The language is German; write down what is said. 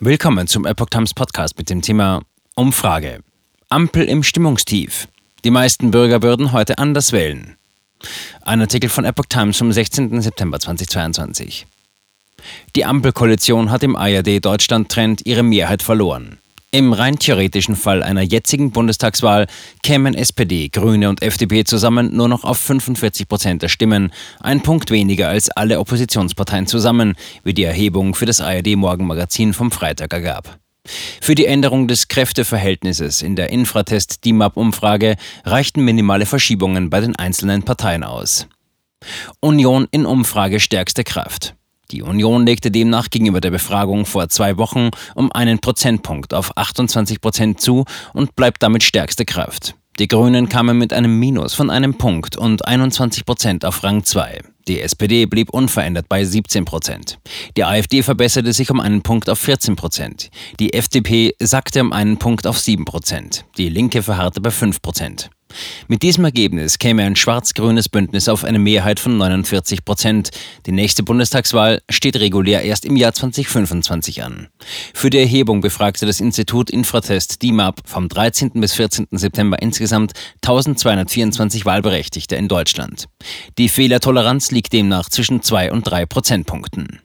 Willkommen zum Epoch Times Podcast mit dem Thema Umfrage. Ampel im Stimmungstief. Die meisten Bürger würden heute anders wählen. Ein Artikel von Epoch Times vom 16. September 2022. Die Ampelkoalition hat im ARD-Deutschland-Trend ihre Mehrheit verloren. Im rein theoretischen Fall einer jetzigen Bundestagswahl kämen SPD, Grüne und FDP zusammen nur noch auf 45 Prozent der Stimmen, ein Punkt weniger als alle Oppositionsparteien zusammen, wie die Erhebung für das ARD-Morgenmagazin vom Freitag ergab. Für die Änderung des Kräfteverhältnisses in der Infratest-DIMAP-Umfrage reichten minimale Verschiebungen bei den einzelnen Parteien aus. Union in Umfrage stärkste Kraft. Die Union legte demnach gegenüber der Befragung vor zwei Wochen um einen Prozentpunkt auf 28 Prozent zu und bleibt damit stärkste Kraft. Die Grünen kamen mit einem Minus von einem Punkt und 21 Prozent auf Rang 2. Die SPD blieb unverändert bei 17 Prozent. Die AfD verbesserte sich um einen Punkt auf 14 Prozent. Die FDP sackte um einen Punkt auf 7 Prozent. Die Linke verharrte bei 5 Prozent. Mit diesem Ergebnis käme ein schwarz-grünes Bündnis auf eine Mehrheit von 49 Prozent. Die nächste Bundestagswahl steht regulär erst im Jahr 2025 an. Für die Erhebung befragte das Institut Infratest DIMAP vom 13. bis 14. September insgesamt 1224 Wahlberechtigte in Deutschland. Die Fehlertoleranz liegt demnach zwischen 2 und 3 Prozentpunkten.